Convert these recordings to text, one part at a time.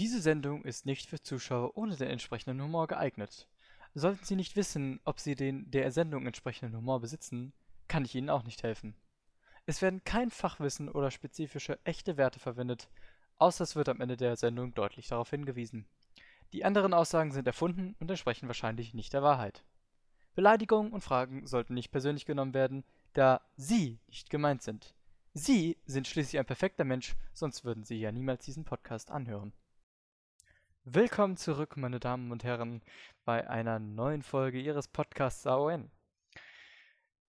Diese Sendung ist nicht für Zuschauer ohne den entsprechenden Humor geeignet. Sollten Sie nicht wissen, ob Sie den der Sendung entsprechenden Humor besitzen, kann ich Ihnen auch nicht helfen. Es werden kein Fachwissen oder spezifische echte Werte verwendet, außer es wird am Ende der Sendung deutlich darauf hingewiesen. Die anderen Aussagen sind erfunden und entsprechen wahrscheinlich nicht der Wahrheit. Beleidigungen und Fragen sollten nicht persönlich genommen werden, da Sie nicht gemeint sind. Sie sind schließlich ein perfekter Mensch, sonst würden Sie ja niemals diesen Podcast anhören. Willkommen zurück, meine Damen und Herren, bei einer neuen Folge Ihres Podcasts AON.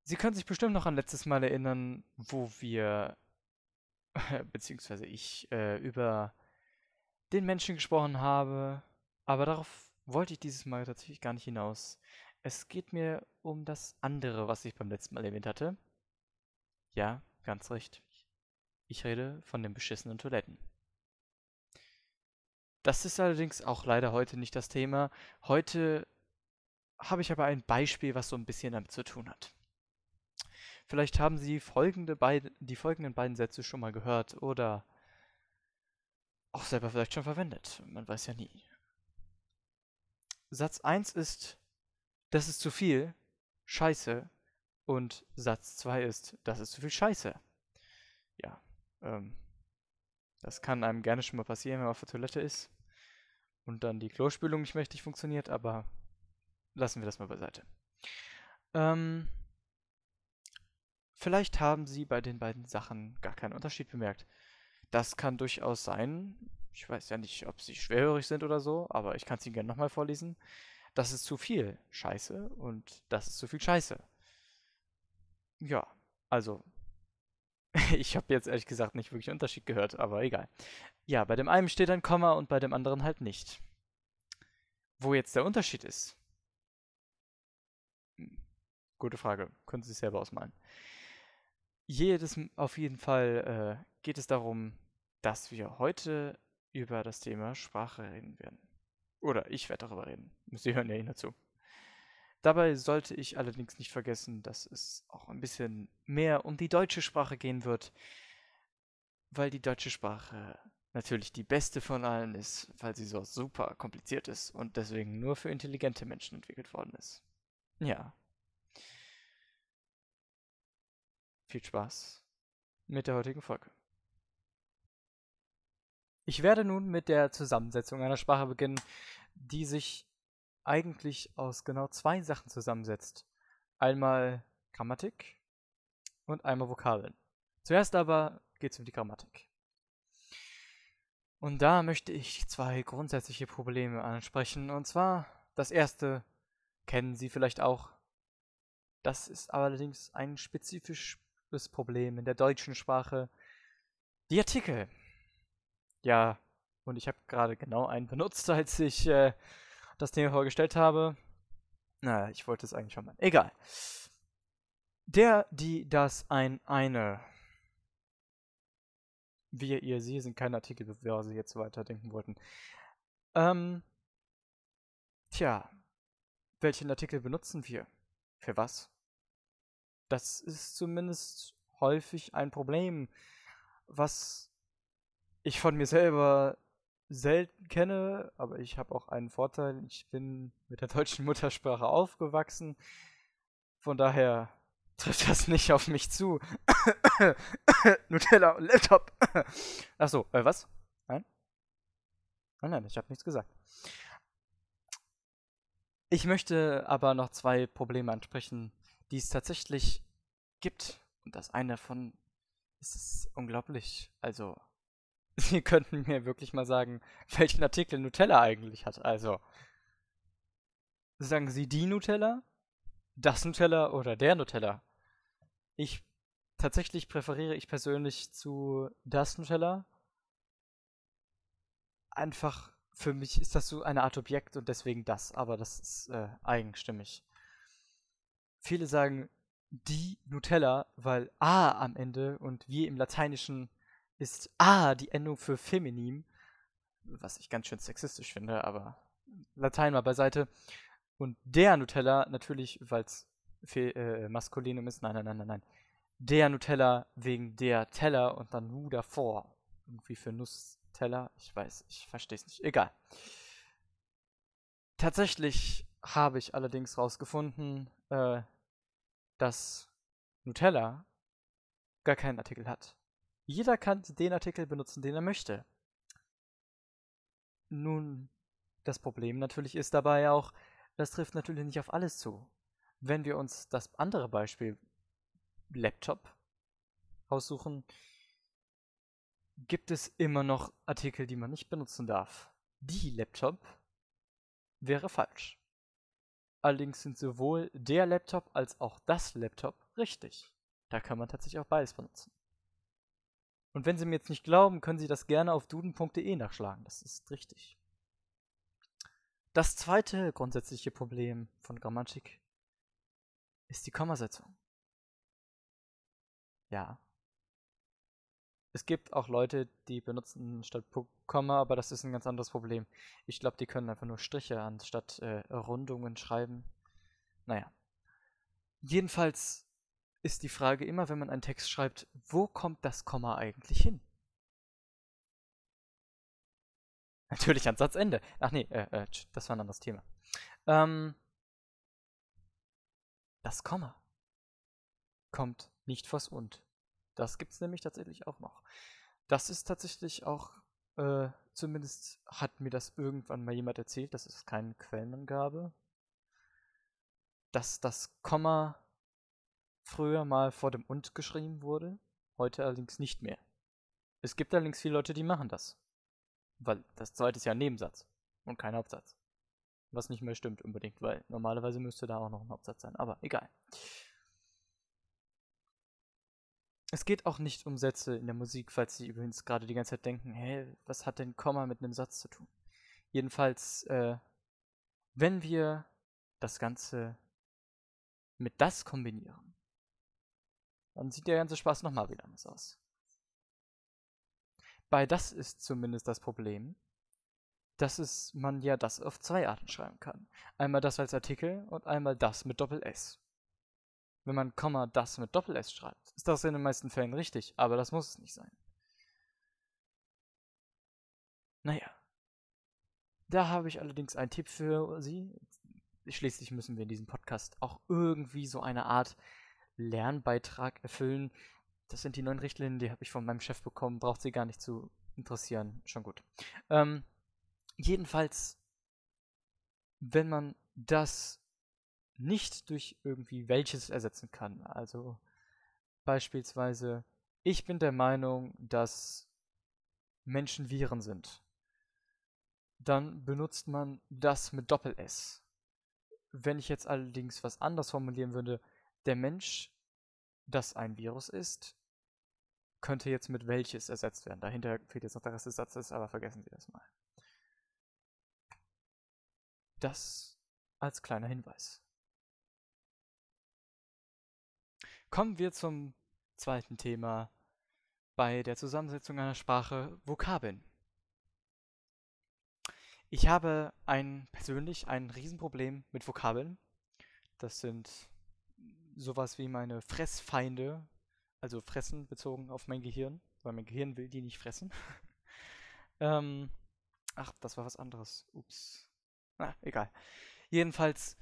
Sie können sich bestimmt noch an letztes Mal erinnern, wo wir, beziehungsweise ich, äh, über den Menschen gesprochen habe, aber darauf wollte ich dieses Mal tatsächlich gar nicht hinaus. Es geht mir um das andere, was ich beim letzten Mal erwähnt hatte. Ja, ganz recht. Ich rede von den beschissenen Toiletten. Das ist allerdings auch leider heute nicht das Thema. Heute habe ich aber ein Beispiel, was so ein bisschen damit zu tun hat. Vielleicht haben Sie folgende beid die folgenden beiden Sätze schon mal gehört oder auch selber vielleicht schon verwendet. Man weiß ja nie. Satz 1 ist, das ist zu viel, scheiße. Und Satz 2 ist, das ist zu viel Scheiße. Ja, ähm, das kann einem gerne schon mal passieren, wenn man auf der Toilette ist und dann die Klospülung nicht mächtig funktioniert, aber lassen wir das mal beiseite. Ähm, vielleicht haben Sie bei den beiden Sachen gar keinen Unterschied bemerkt. Das kann durchaus sein. Ich weiß ja nicht, ob Sie schwerhörig sind oder so, aber ich kann es Ihnen gerne nochmal vorlesen. Das ist zu viel Scheiße und das ist zu viel Scheiße. Ja, also ich habe jetzt ehrlich gesagt nicht wirklich Unterschied gehört, aber egal. Ja, bei dem einen steht ein Komma und bei dem anderen halt nicht. Wo jetzt der Unterschied ist? Hm, gute Frage. Können Sie sich selber ausmalen. Jedes, auf jeden Fall äh, geht es darum, dass wir heute über das Thema Sprache reden werden. Oder ich werde darüber reden. Sie hören ja eh dazu. Dabei sollte ich allerdings nicht vergessen, dass es auch ein bisschen mehr um die deutsche Sprache gehen wird, weil die deutsche Sprache natürlich die beste von allen ist, weil sie so super kompliziert ist und deswegen nur für intelligente Menschen entwickelt worden ist. Ja. Viel Spaß mit der heutigen Folge. Ich werde nun mit der Zusammensetzung einer Sprache beginnen, die sich eigentlich aus genau zwei Sachen zusammensetzt. Einmal Grammatik und einmal Vokabeln. Zuerst aber geht es um die Grammatik. Und da möchte ich zwei grundsätzliche Probleme ansprechen. Und zwar das erste kennen Sie vielleicht auch. Das ist allerdings ein spezifisches Problem in der deutschen Sprache. Die Artikel. Ja, und ich habe gerade genau einen benutzt, als ich äh, das Thema vorgestellt habe. Na, ich wollte es eigentlich schon mal. Egal. Der, die, das, ein, eine. Wir, ihr, sie sind keine Artikel, bevor sie jetzt weiterdenken wollten. Ähm, tja, welchen Artikel benutzen wir? Für was? Das ist zumindest häufig ein Problem, was ich von mir selber selten kenne, aber ich habe auch einen Vorteil. Ich bin mit der deutschen Muttersprache aufgewachsen. Von daher trifft das nicht auf mich zu. Nutella und Laptop. Achso, äh, was? Nein? Nein, nein, ich habe nichts gesagt. Ich möchte aber noch zwei Probleme ansprechen, die es tatsächlich gibt. Und das eine davon ist unglaublich. Also, Sie könnten mir wirklich mal sagen, welchen Artikel Nutella eigentlich hat. Also, sagen Sie die Nutella, das Nutella oder der Nutella? Ich tatsächlich präferiere ich persönlich zu das Nutella. Einfach für mich ist das so eine Art Objekt und deswegen das, aber das ist äh, eigenstimmig. Viele sagen die Nutella, weil A am Ende und wie im Lateinischen ist A die Endung für feminin, was ich ganz schön sexistisch finde, aber Latein mal beiseite. Und der Nutella natürlich, weil es äh, Maskulinum ist, nein, nein, nein, nein, nein. Der Nutella wegen der Teller und dann Nu davor. Irgendwie für Nuss Teller? Ich weiß, ich verstehe es nicht. Egal. Tatsächlich habe ich allerdings rausgefunden, äh, dass Nutella gar keinen Artikel hat. Jeder kann den Artikel benutzen, den er möchte. Nun, das Problem natürlich ist dabei auch, das trifft natürlich nicht auf alles zu. Wenn wir uns das andere Beispiel Laptop aussuchen, gibt es immer noch Artikel, die man nicht benutzen darf. Die Laptop wäre falsch. Allerdings sind sowohl der Laptop als auch das Laptop richtig. Da kann man tatsächlich auch beides benutzen. Und wenn Sie mir jetzt nicht glauben, können Sie das gerne auf duden.de nachschlagen. Das ist richtig. Das zweite grundsätzliche Problem von Grammatik ist die Kommasetzung. Ja. Es gibt auch Leute, die benutzen statt Komma, aber das ist ein ganz anderes Problem. Ich glaube, die können einfach nur Striche anstatt äh, Rundungen schreiben. Naja. Jedenfalls ist die Frage immer, wenn man einen Text schreibt, wo kommt das Komma eigentlich hin? Natürlich ans Satzende. Ach nee, äh, äh, das war ein anderes Thema. Ähm, das Komma kommt nicht vors Und. Das gibt es nämlich tatsächlich auch noch. Das ist tatsächlich auch, äh, zumindest hat mir das irgendwann mal jemand erzählt, das ist keine Quellenangabe, dass das Komma früher mal vor dem Und geschrieben wurde, heute allerdings nicht mehr. Es gibt allerdings viele Leute, die machen das. Weil das zweite ist ja ein Nebensatz und kein Hauptsatz. Was nicht mehr stimmt unbedingt, weil normalerweise müsste da auch noch ein Hauptsatz sein, aber egal. Es geht auch nicht um Sätze in der Musik, falls Sie übrigens gerade die ganze Zeit denken, hä, was hat denn Komma mit einem Satz zu tun? Jedenfalls, äh, wenn wir das Ganze mit das kombinieren, dann sieht der ganze Spaß nochmal wieder anders aus. Bei das ist zumindest das Problem, dass es, man ja das auf zwei Arten schreiben kann. Einmal das als Artikel und einmal das mit Doppel-S. Wenn man Komma das mit Doppel-S schreibt, ist das in den meisten Fällen richtig, aber das muss es nicht sein. Naja. Da habe ich allerdings einen Tipp für Sie. Schließlich müssen wir in diesem Podcast auch irgendwie so eine Art Lernbeitrag erfüllen. Das sind die neuen Richtlinien, die habe ich von meinem Chef bekommen. Braucht sie gar nicht zu interessieren. Schon gut. Ähm, jedenfalls, wenn man das nicht durch irgendwie welches ersetzen kann, also beispielsweise, ich bin der Meinung, dass Menschen Viren sind, dann benutzt man das mit Doppel-S. Wenn ich jetzt allerdings was anderes formulieren würde, der Mensch, das ein Virus ist, könnte jetzt mit welches ersetzt werden. Dahinter fehlt jetzt noch der Rest des Satzes, aber vergessen Sie das mal. Das als kleiner Hinweis. Kommen wir zum zweiten Thema bei der Zusammensetzung einer Sprache Vokabeln. Ich habe ein persönlich ein Riesenproblem mit Vokabeln. Das sind sowas wie meine Fressfeinde, also fressen bezogen auf mein Gehirn, weil mein Gehirn will die nicht fressen. ähm, ach, das war was anderes. Ups. Na, egal. Jedenfalls,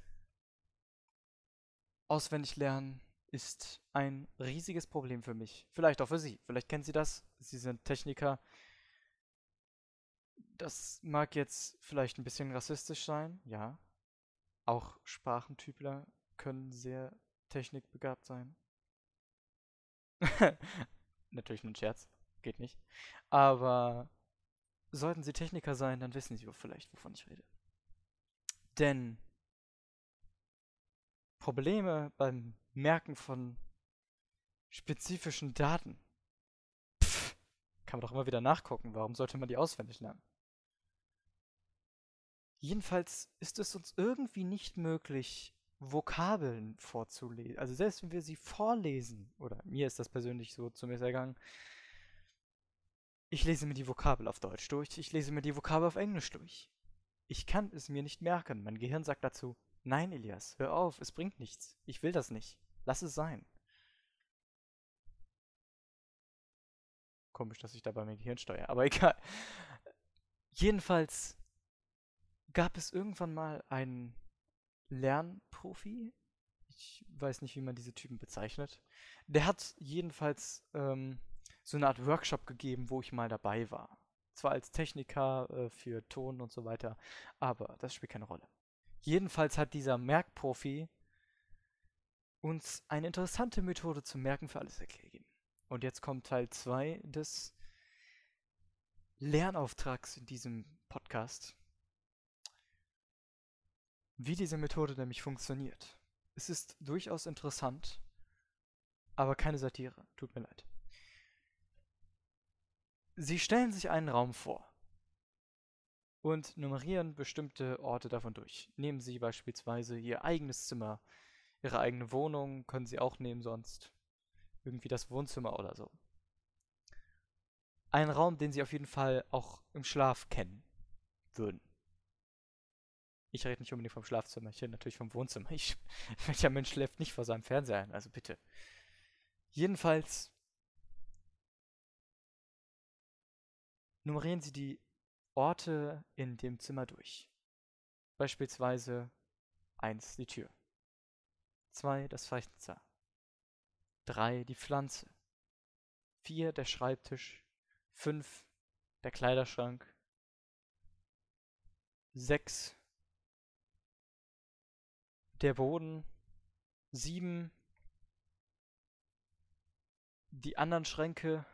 auswendig lernen ist ein riesiges Problem für mich. Vielleicht auch für Sie. Vielleicht kennen Sie das. Sie sind Techniker. Das mag jetzt vielleicht ein bisschen rassistisch sein, ja. Auch Sprachentypler können sehr technikbegabt sein. Natürlich nur ein Scherz. Geht nicht. Aber sollten Sie Techniker sein, dann wissen Sie vielleicht, wovon ich rede. Denn Probleme beim Merken von spezifischen Daten. Pff, kann man doch immer wieder nachgucken. Warum sollte man die auswendig lernen? Jedenfalls ist es uns irgendwie nicht möglich, Vokabeln vorzulesen. Also selbst wenn wir sie vorlesen, oder mir ist das persönlich so zumindest ergangen, ich lese mir die Vokabel auf Deutsch durch, ich lese mir die Vokabel auf Englisch durch. Ich kann es mir nicht merken. Mein Gehirn sagt dazu, nein, Elias, hör auf, es bringt nichts. Ich will das nicht. Lass es sein. Komisch, dass ich dabei mein Gehirn steuere, aber egal. Jedenfalls gab es irgendwann mal einen Lernprofi. Ich weiß nicht, wie man diese Typen bezeichnet. Der hat jedenfalls ähm, so eine Art Workshop gegeben, wo ich mal dabei war. Zwar als Techniker äh, für Ton und so weiter, aber das spielt keine Rolle. Jedenfalls hat dieser Merkprofi uns eine interessante Methode zum Merken für alles ergeben. Und jetzt kommt Teil 2 des Lernauftrags in diesem Podcast. Wie diese Methode nämlich funktioniert. Es ist durchaus interessant, aber keine Satire. Tut mir leid. Sie stellen sich einen Raum vor und nummerieren bestimmte Orte davon durch. Nehmen Sie beispielsweise Ihr eigenes Zimmer, Ihre eigene Wohnung, können Sie auch nehmen sonst. Irgendwie das Wohnzimmer oder so. Ein Raum, den Sie auf jeden Fall auch im Schlaf kennen würden. Ich rede nicht unbedingt vom Schlafzimmer, ich rede natürlich vom Wohnzimmer. Ich, welcher Mensch schläft nicht vor seinem Fernseher ein? Also bitte. Jedenfalls nummerieren Sie die Orte in dem Zimmer durch. Beispielsweise 1 die Tür, 2 das Fenster, 3 die Pflanze, 4 der Schreibtisch, 5 der Kleiderschrank, 6 der Boden, 7 die anderen Schränke,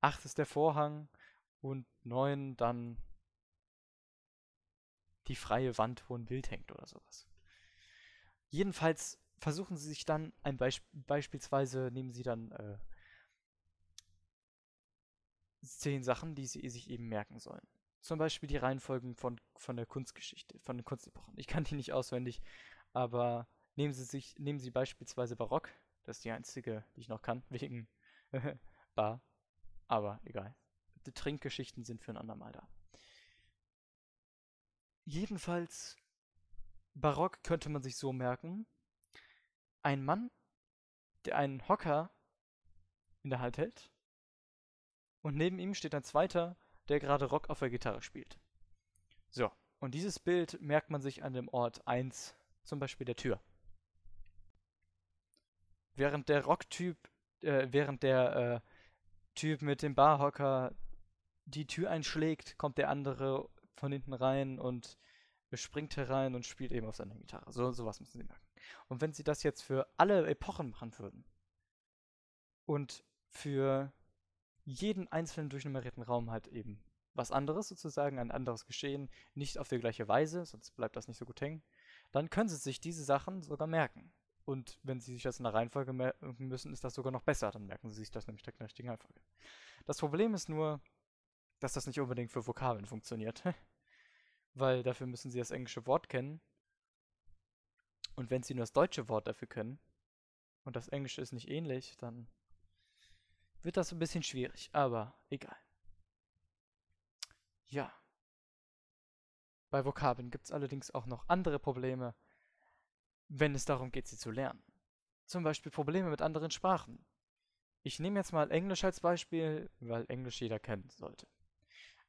8 ist der Vorhang und 9 dann die freie Wand, wo ein Bild hängt oder sowas. Jedenfalls versuchen sie sich dann ein Beisp beispielsweise nehmen sie dann äh, zehn Sachen, die sie sich eben merken sollen. Zum Beispiel die Reihenfolgen von, von der Kunstgeschichte, von den Kunstepochen. Ich kann die nicht auswendig, aber nehmen Sie sich, nehmen Sie beispielsweise Barock, das ist die einzige, die ich noch kann, wegen Bar. Aber egal. Die Trinkgeschichten sind für ein andermal da. Jedenfalls, Barock könnte man sich so merken. Ein Mann, der einen Hocker in der Hand hält. Und neben ihm steht ein zweiter, der gerade Rock auf der Gitarre spielt. So, und dieses Bild merkt man sich an dem Ort 1, zum Beispiel der Tür. Während der Rocktyp, äh, während der äh, Typ mit dem Barhocker die Tür einschlägt, kommt der andere von hinten rein und springt herein und spielt eben auf seiner Gitarre. So sowas müssen sie merken. Und wenn sie das jetzt für alle Epochen machen würden und für jeden einzelnen durchnummerierten Raum halt eben was anderes sozusagen, ein anderes Geschehen, nicht auf die gleiche Weise, sonst bleibt das nicht so gut hängen, dann können sie sich diese Sachen sogar merken. Und wenn sie sich das in der Reihenfolge merken müssen, ist das sogar noch besser. Dann merken sie sich das nämlich in der richtigen Reihenfolge. Das Problem ist nur, dass das nicht unbedingt für Vokabeln funktioniert. Weil dafür müssen sie das englische Wort kennen. Und wenn sie nur das deutsche Wort dafür können und das englische ist nicht ähnlich, dann wird das ein bisschen schwierig. Aber egal. Ja. Bei Vokabeln gibt es allerdings auch noch andere Probleme, wenn es darum geht, sie zu lernen. Zum Beispiel Probleme mit anderen Sprachen. Ich nehme jetzt mal Englisch als Beispiel, weil Englisch jeder kennen sollte.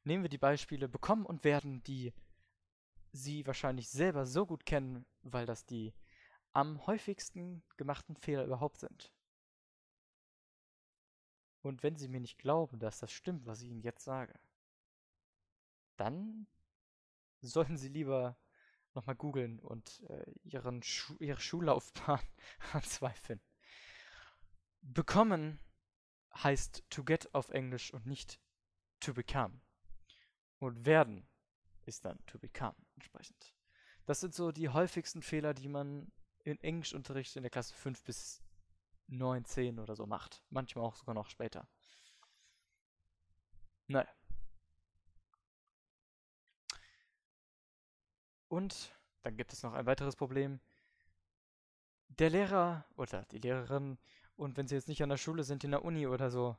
Nehmen wir die Beispiele bekommen und werden, die Sie wahrscheinlich selber so gut kennen, weil das die am häufigsten gemachten Fehler überhaupt sind. Und wenn Sie mir nicht glauben, dass das stimmt, was ich Ihnen jetzt sage, dann sollten Sie lieber nochmal googeln und äh, ihren Schu ihre Schullaufbahn anzweifeln. Bekommen heißt to get auf Englisch und nicht to become. Und werden ist dann to become entsprechend. Das sind so die häufigsten Fehler, die man in Englischunterricht in der Klasse 5 bis 9, 10 oder so macht. Manchmal auch sogar noch später. Naja. Und dann gibt es noch ein weiteres Problem. Der Lehrer oder die Lehrerin, und wenn sie jetzt nicht an der Schule sind, in der Uni oder so,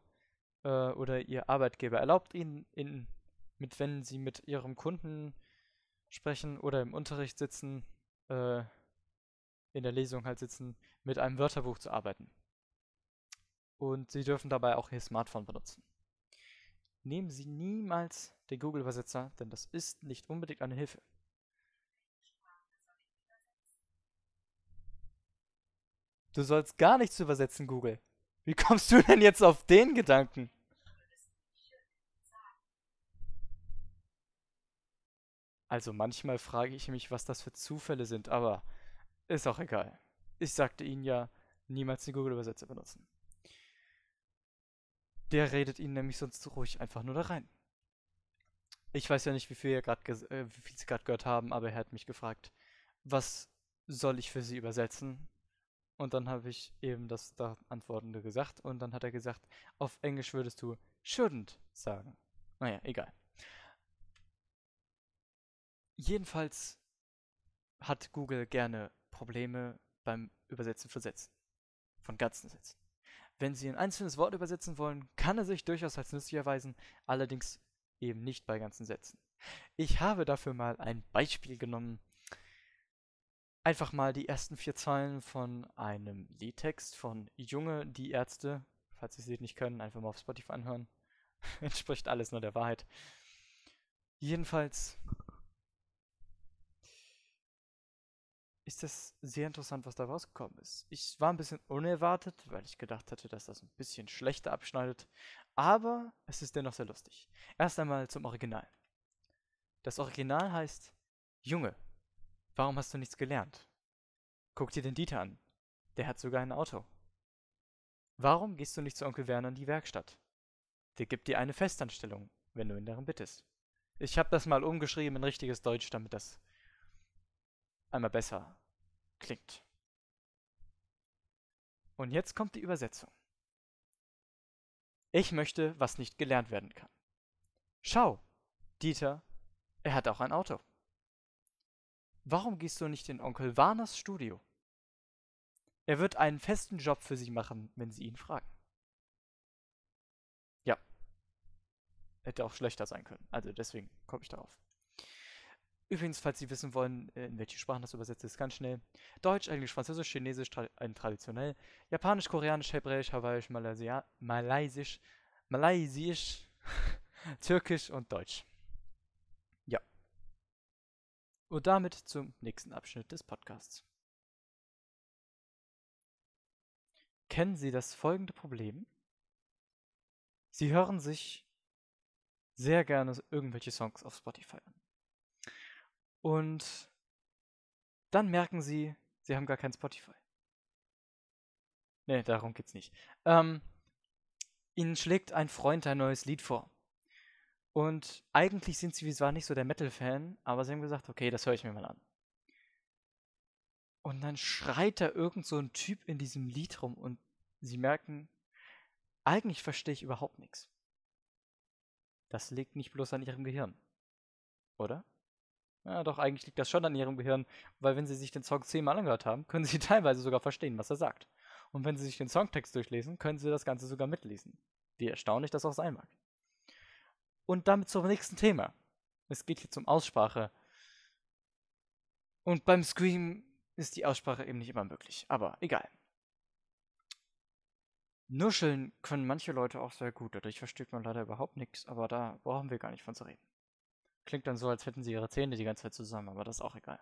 äh, oder ihr Arbeitgeber, erlaubt ihnen, in, mit, wenn sie mit ihrem Kunden sprechen oder im Unterricht sitzen, äh, in der Lesung halt sitzen, mit einem Wörterbuch zu arbeiten. Und sie dürfen dabei auch ihr Smartphone benutzen. nehmen Sie niemals den Google-Übersetzer, denn das ist nicht unbedingt eine Hilfe. Du sollst gar nichts übersetzen, Google. Wie kommst du denn jetzt auf den Gedanken? Also manchmal frage ich mich, was das für Zufälle sind, aber ist auch egal. Ich sagte Ihnen ja, niemals den Google-Übersetzer benutzen. Der redet Ihnen nämlich sonst ruhig einfach nur da rein. Ich weiß ja nicht, wie viel, ihr grad äh, wie viel Sie gerade gehört haben, aber er hat mich gefragt, was soll ich für Sie übersetzen? Und dann habe ich eben das da Antwortende gesagt und dann hat er gesagt, auf Englisch würdest du shouldn't sagen. Naja, egal. Jedenfalls hat Google gerne Probleme beim Übersetzen von Sätzen. Von ganzen Sätzen. Wenn Sie ein einzelnes Wort übersetzen wollen, kann er sich durchaus als nützlich erweisen, allerdings eben nicht bei ganzen Sätzen. Ich habe dafür mal ein Beispiel genommen. Einfach mal die ersten vier Zeilen von einem Liedtext von Junge, die Ärzte. Falls Sie es nicht können, einfach mal auf Spotify anhören. Entspricht alles nur der Wahrheit. Jedenfalls ist das sehr interessant, was da rausgekommen ist. Ich war ein bisschen unerwartet, weil ich gedacht hatte, dass das ein bisschen schlechter abschneidet. Aber es ist dennoch sehr lustig. Erst einmal zum Original. Das Original heißt Junge, warum hast du nichts gelernt? Guck dir den Dieter an. Der hat sogar ein Auto. Warum gehst du nicht zu Onkel Werner in die Werkstatt? Der gibt dir eine Festanstellung, wenn du ihn darum bittest. Ich habe das mal umgeschrieben in richtiges Deutsch, damit das einmal besser klingt. Und jetzt kommt die Übersetzung. Ich möchte, was nicht gelernt werden kann. Schau, Dieter, er hat auch ein Auto. Warum gehst du nicht in Onkel Warners Studio? Er wird einen festen Job für Sie machen, wenn Sie ihn fragen. Ja. Hätte auch schlechter sein können. Also deswegen komme ich darauf. Übrigens, falls Sie wissen wollen, äh, in welche Sprachen das übersetzt ist, ganz schnell. Deutsch, Englisch, Französisch, Chinesisch, tra äh, traditionell. Japanisch, Koreanisch, Hebräisch, Hawaiisch, Malaysia Malaysisch, Malaysisch, Türkisch und Deutsch. Ja. Und damit zum nächsten Abschnitt des Podcasts. Kennen Sie das folgende Problem? Sie hören sich sehr gerne irgendwelche Songs auf Spotify an. Und dann merken sie, sie haben gar kein Spotify. Ne, darum geht's nicht. Ähm, ihnen schlägt ein Freund ein neues Lied vor. Und eigentlich sind sie zwar nicht so der Metal-Fan, aber sie haben gesagt, okay, das höre ich mir mal an. Und dann schreit da irgend so ein Typ in diesem Lied rum und sie merken, eigentlich verstehe ich überhaupt nichts. Das liegt nicht bloß an ihrem Gehirn. Oder? Ja, doch, eigentlich liegt das schon an ihrem Gehirn, weil wenn sie sich den Song zehnmal angehört haben, können sie teilweise sogar verstehen, was er sagt. Und wenn sie sich den Songtext durchlesen, können sie das Ganze sogar mitlesen. Wie erstaunlich das auch sein mag. Und damit zum nächsten Thema. Es geht hier zum Aussprache. Und beim Scream ist die Aussprache eben nicht immer möglich. Aber egal. Nuscheln können manche Leute auch sehr gut. Dadurch versteht man leider überhaupt nichts. Aber da brauchen wir gar nicht von zu reden. Klingt dann so, als hätten sie ihre Zähne die ganze Zeit zusammen, aber das ist auch egal.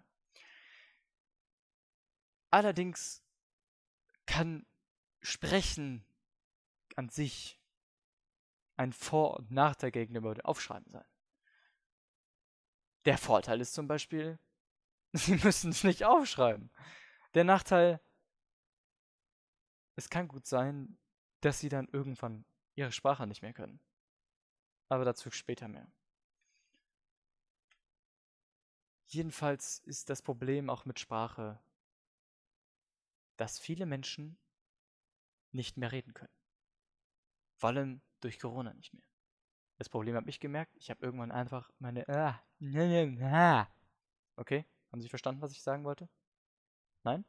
Allerdings kann Sprechen an sich ein Vor- und Nachteil gegenüber dem Aufschreiben sein. Der Vorteil ist zum Beispiel, Sie müssen es nicht aufschreiben. Der Nachteil, es kann gut sein, dass Sie dann irgendwann Ihre Sprache nicht mehr können. Aber dazu später mehr. Jedenfalls ist das Problem auch mit Sprache, dass viele Menschen nicht mehr reden können. Vor allem durch Corona nicht mehr. Das Problem habe ich gemerkt, ich habe irgendwann einfach meine ah, Okay, haben Sie verstanden, was ich sagen wollte? Nein?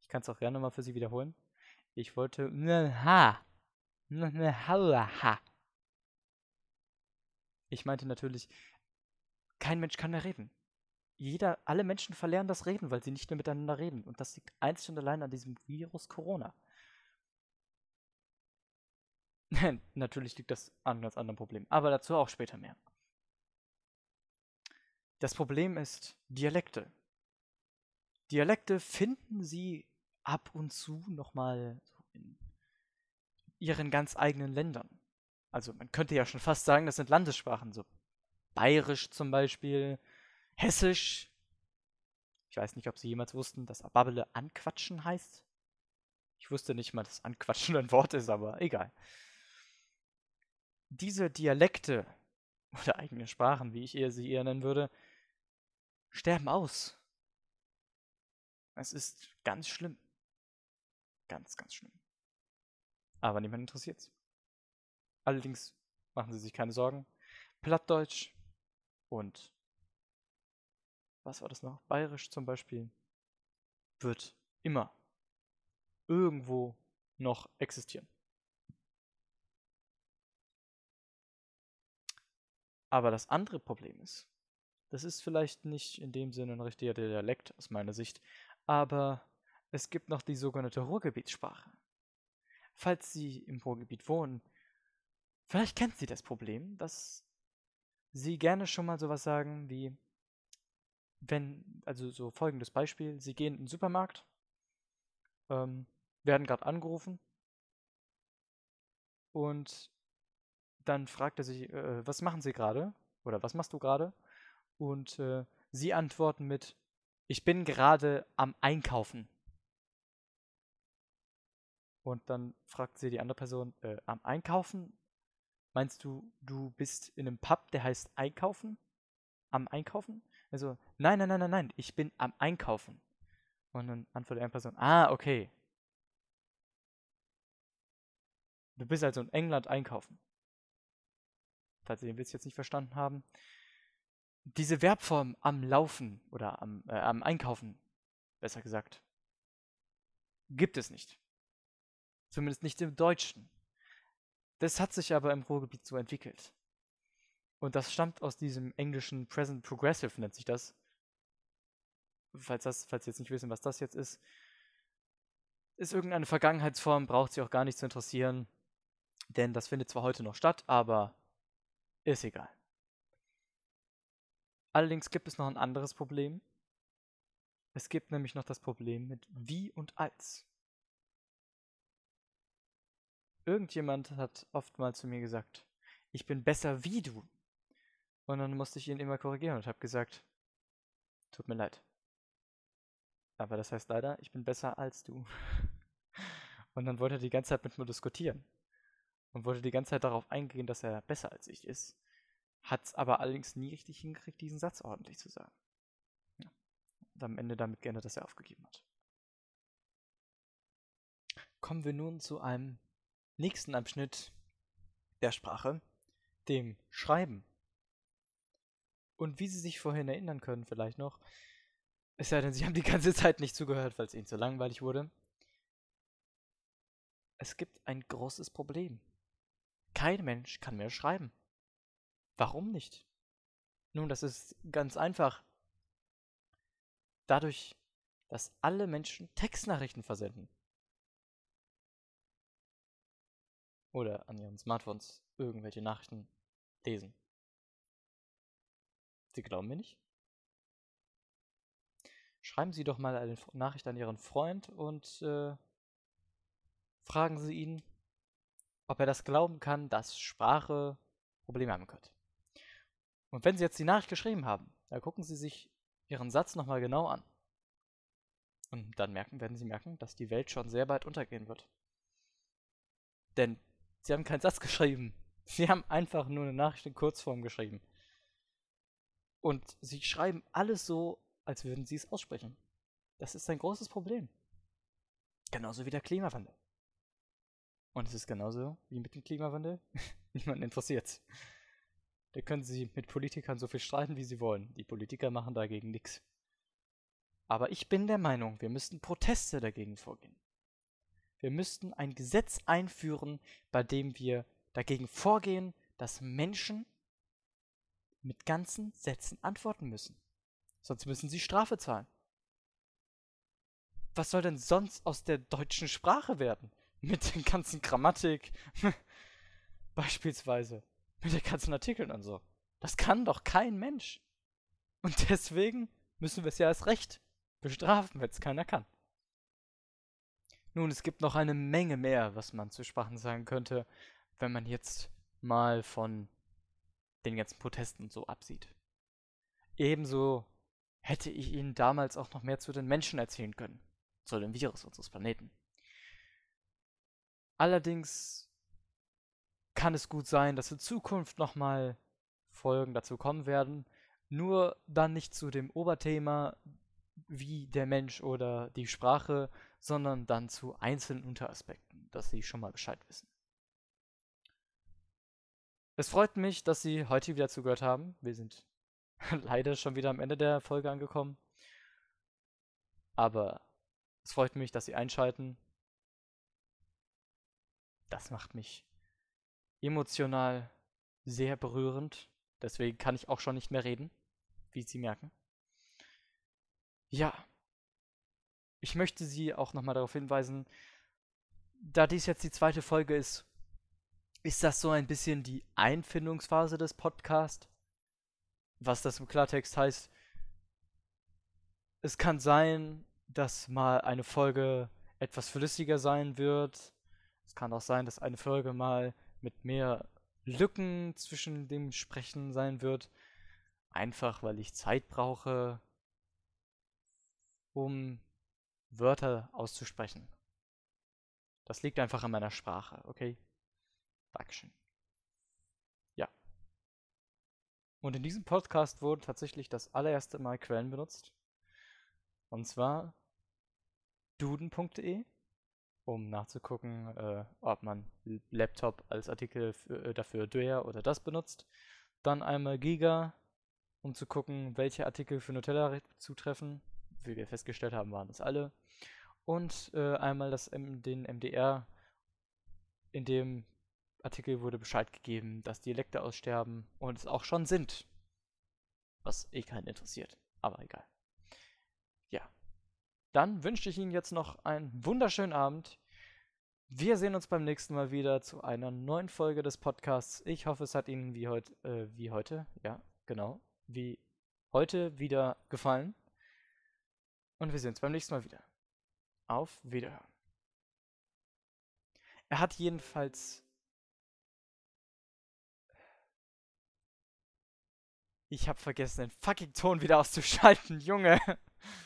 Ich kann es auch gerne mal für Sie wiederholen. Ich wollte Ich meinte natürlich, kein Mensch kann mehr reden jeder, alle Menschen verlernen das Reden, weil sie nicht mehr miteinander reden. Und das liegt einzig und allein an diesem Virus Corona. Natürlich liegt das an ganz anderen Problemen, aber dazu auch später mehr. Das Problem ist Dialekte. Dialekte finden Sie ab und zu nochmal in ihren ganz eigenen Ländern. Also man könnte ja schon fast sagen, das sind Landessprachen, so Bayerisch zum Beispiel, Hessisch. Ich weiß nicht, ob Sie jemals wussten, dass Babbele anquatschen heißt. Ich wusste nicht mal, dass anquatschen ein Wort ist, aber egal. Diese Dialekte oder eigene Sprachen, wie ich eher sie eher nennen würde, sterben aus. Es ist ganz schlimm. Ganz, ganz schlimm. Aber niemand interessiert's. Allerdings machen Sie sich keine Sorgen. Plattdeutsch und was war das noch? Bayerisch zum Beispiel wird immer irgendwo noch existieren. Aber das andere Problem ist, das ist vielleicht nicht in dem Sinne ein richtiger Dialekt aus meiner Sicht, aber es gibt noch die sogenannte Ruhrgebietssprache. Falls Sie im Ruhrgebiet wohnen, vielleicht kennen Sie das Problem, dass Sie gerne schon mal sowas sagen wie, wenn, also so folgendes Beispiel, Sie gehen in den Supermarkt, ähm, werden gerade angerufen und dann fragt er sich, äh, was machen Sie gerade? Oder was machst du gerade? Und äh, sie antworten mit, ich bin gerade am Einkaufen. Und dann fragt sie die andere Person, äh, am Einkaufen? Meinst du, du bist in einem Pub, der heißt Einkaufen? Am Einkaufen? Also, nein, nein, nein, nein, nein, ich bin am Einkaufen. Und dann antwortet eine Person, ah, okay. Du bist also in England einkaufen. Falls Sie den Witz jetzt nicht verstanden haben. Diese Verbform am Laufen oder am, äh, am Einkaufen, besser gesagt, gibt es nicht. Zumindest nicht im Deutschen. Das hat sich aber im Ruhrgebiet so entwickelt. Und das stammt aus diesem englischen Present Progressive, nennt sich das. Falls, das, falls Sie jetzt nicht wissen, was das jetzt ist. Ist irgendeine Vergangenheitsform, braucht Sie auch gar nicht zu interessieren. Denn das findet zwar heute noch statt, aber ist egal. Allerdings gibt es noch ein anderes Problem. Es gibt nämlich noch das Problem mit wie und als. Irgendjemand hat oft mal zu mir gesagt, ich bin besser wie du. Und dann musste ich ihn immer korrigieren und habe gesagt, tut mir leid. Aber das heißt leider, ich bin besser als du. Und dann wollte er die ganze Zeit mit mir diskutieren. Und wollte die ganze Zeit darauf eingehen, dass er besser als ich ist. Hat es aber allerdings nie richtig hingekriegt, diesen Satz ordentlich zu sagen. Ja. Und am Ende damit geändert, dass er aufgegeben hat. Kommen wir nun zu einem nächsten Abschnitt der Sprache, dem Schreiben. Und wie Sie sich vorhin erinnern können, vielleicht noch, es sei denn, Sie haben die ganze Zeit nicht zugehört, weil es Ihnen zu langweilig wurde. Es gibt ein großes Problem. Kein Mensch kann mehr schreiben. Warum nicht? Nun, das ist ganz einfach. Dadurch, dass alle Menschen Textnachrichten versenden. Oder an ihren Smartphones irgendwelche Nachrichten lesen. Sie glauben mir nicht? Schreiben Sie doch mal eine Nachricht an Ihren Freund und äh, fragen Sie ihn, ob er das glauben kann, dass Sprache Probleme haben könnte. Und wenn Sie jetzt die Nachricht geschrieben haben, dann gucken Sie sich Ihren Satz nochmal genau an. Und dann merken, werden Sie merken, dass die Welt schon sehr bald untergehen wird. Denn Sie haben keinen Satz geschrieben. Sie haben einfach nur eine Nachricht in Kurzform geschrieben. Und Sie schreiben alles so, als würden Sie es aussprechen. Das ist ein großes Problem. Genauso wie der Klimawandel. Und es ist genauso wie mit dem Klimawandel. Niemand interessiert. Da können sie mit Politikern so viel streiten, wie sie wollen. Die Politiker machen dagegen nichts. Aber ich bin der Meinung, wir müssten Proteste dagegen vorgehen. Wir müssten ein Gesetz einführen, bei dem wir dagegen vorgehen, dass Menschen mit ganzen Sätzen antworten müssen. Sonst müssen sie Strafe zahlen. Was soll denn sonst aus der deutschen Sprache werden? Mit der ganzen Grammatik. Beispielsweise. Mit den ganzen Artikeln und so. Das kann doch kein Mensch. Und deswegen müssen wir es ja als Recht bestrafen, wenn es keiner kann. Nun, es gibt noch eine Menge mehr, was man zu Sprachen sagen könnte, wenn man jetzt mal von den ganzen Protesten und so absieht. Ebenso hätte ich Ihnen damals auch noch mehr zu den Menschen erzählen können, zu dem Virus unseres Planeten. Allerdings kann es gut sein, dass in Zukunft nochmal Folgen dazu kommen werden, nur dann nicht zu dem Oberthema wie der Mensch oder die Sprache, sondern dann zu einzelnen Unteraspekten, dass Sie schon mal Bescheid wissen. Es freut mich, dass Sie heute wieder zugehört haben. Wir sind leider schon wieder am Ende der Folge angekommen. Aber es freut mich, dass Sie einschalten. Das macht mich emotional sehr berührend. Deswegen kann ich auch schon nicht mehr reden, wie Sie merken. Ja. Ich möchte Sie auch nochmal darauf hinweisen, da dies jetzt die zweite Folge ist, ist das so ein bisschen die Einfindungsphase des Podcasts. Was das im Klartext heißt, es kann sein, dass mal eine Folge etwas flüssiger sein wird. Kann auch sein, dass eine Folge mal mit mehr Lücken zwischen dem Sprechen sein wird. Einfach weil ich Zeit brauche, um Wörter auszusprechen. Das liegt einfach an meiner Sprache, okay? Dankeschön. Ja. Und in diesem Podcast wurden tatsächlich das allererste Mal Quellen benutzt. Und zwar duden.de um nachzugucken, äh, ob man Laptop als Artikel äh, dafür der oder das benutzt. Dann einmal Giga, um zu gucken, welche Artikel für Nutella zutreffen. Wie wir festgestellt haben, waren es alle. Und äh, einmal das, den MDR, in dem Artikel wurde Bescheid gegeben, dass Dialekte aussterben und es auch schon sind. Was eh keinen interessiert, aber egal. Dann wünsche ich Ihnen jetzt noch einen wunderschönen Abend. Wir sehen uns beim nächsten Mal wieder zu einer neuen Folge des Podcasts. Ich hoffe, es hat Ihnen wie heute, äh, wie heute, ja, genau, wie heute wieder gefallen. Und wir sehen uns beim nächsten Mal wieder. Auf Wiederhören. Er hat jedenfalls. Ich habe vergessen, den fucking Ton wieder auszuschalten, Junge.